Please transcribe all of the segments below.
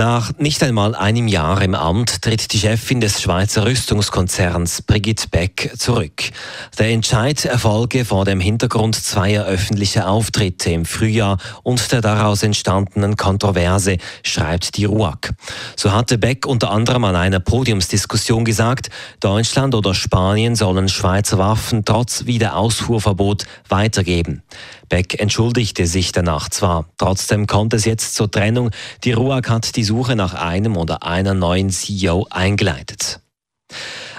Nach nicht einmal einem Jahr im Amt tritt die Chefin des Schweizer Rüstungskonzerns Brigitte Beck zurück. Der Entscheid erfolge vor dem Hintergrund zweier öffentlicher Auftritte im Frühjahr und der daraus entstandenen Kontroverse, schreibt die RUAG. So hatte Beck unter anderem an einer Podiumsdiskussion gesagt, Deutschland oder Spanien sollen Schweizer Waffen trotz Wiederausfuhrverbot weitergeben. Beck entschuldigte sich danach zwar, trotzdem kommt es jetzt zur Trennung. Die RUAG hat die Suche nach einem oder einer neuen CEO eingeleitet.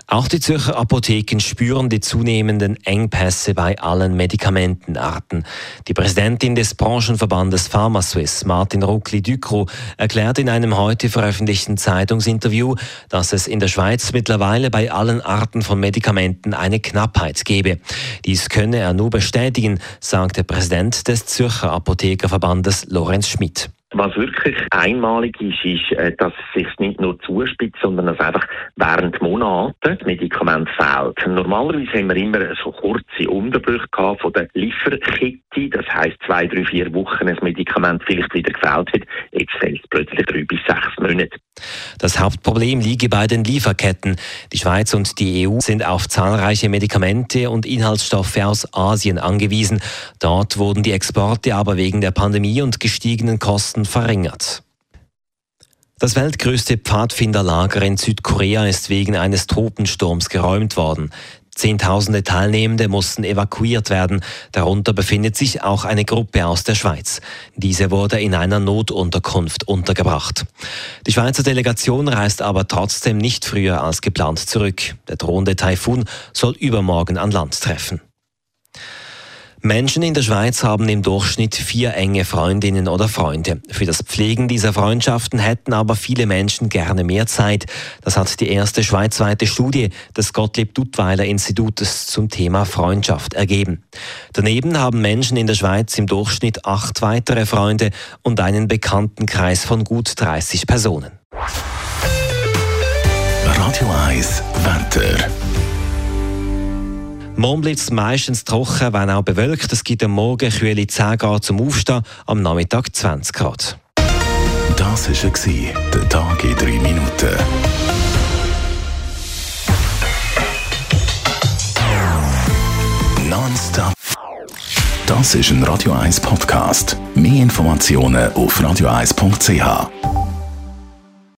Auch die Zürcher Apotheken spüren die zunehmenden Engpässe bei allen Medikamentenarten. Die Präsidentin des Branchenverbandes PharmaSwiss, Martin Ruckli-Ducro, erklärt in einem heute veröffentlichten Zeitungsinterview, dass es in der Schweiz mittlerweile bei allen Arten von Medikamenten eine Knappheit gebe. Dies könne er nur bestätigen, sagt der Präsident des Zürcher Apothekerverbandes Lorenz Schmidt. Was wirklich einmalig ist, ist, äh, dass es sich nicht nur zuspitzt, sondern dass einfach während Monaten das Medikament fehlt. Normalerweise haben wir immer so kurze Unterbrüche von der Lieferkette. Das heisst, zwei, drei, vier Wochen ein Medikament vielleicht wieder gefällt wird. Jetzt fällt es plötzlich drei bis sechs Monate. Das Hauptproblem liege bei den Lieferketten. Die Schweiz und die EU sind auf zahlreiche Medikamente und Inhaltsstoffe aus Asien angewiesen. Dort wurden die Exporte aber wegen der Pandemie und gestiegenen Kosten verringert. Das weltgrößte Pfadfinderlager in Südkorea ist wegen eines Tropensturms geräumt worden. Zehntausende Teilnehmende mussten evakuiert werden. Darunter befindet sich auch eine Gruppe aus der Schweiz. Diese wurde in einer Notunterkunft untergebracht. Die Schweizer Delegation reist aber trotzdem nicht früher als geplant zurück. Der drohende Taifun soll übermorgen an Land treffen. Menschen in der Schweiz haben im Durchschnitt vier enge Freundinnen oder Freunde. Für das Pflegen dieser Freundschaften hätten aber viele Menschen gerne mehr Zeit. Das hat die erste schweizweite Studie des Gottlieb Duttweiler Institutes zum Thema Freundschaft ergeben. Daneben haben Menschen in der Schweiz im Durchschnitt acht weitere Freunde und einen Bekanntenkreis von gut 30 Personen. Radio 1 Wetter. Morgen bleibt es meistens trocken, wenn auch bewölkt. Es gibt am Morgen kühle 10 Grad zum Aufstehen, am Nachmittag 20 Grad. Das war der Tag in 3 Minuten. Nonstop. Das ist ein Radio 1 Podcast. Mehr Informationen auf radio1.ch.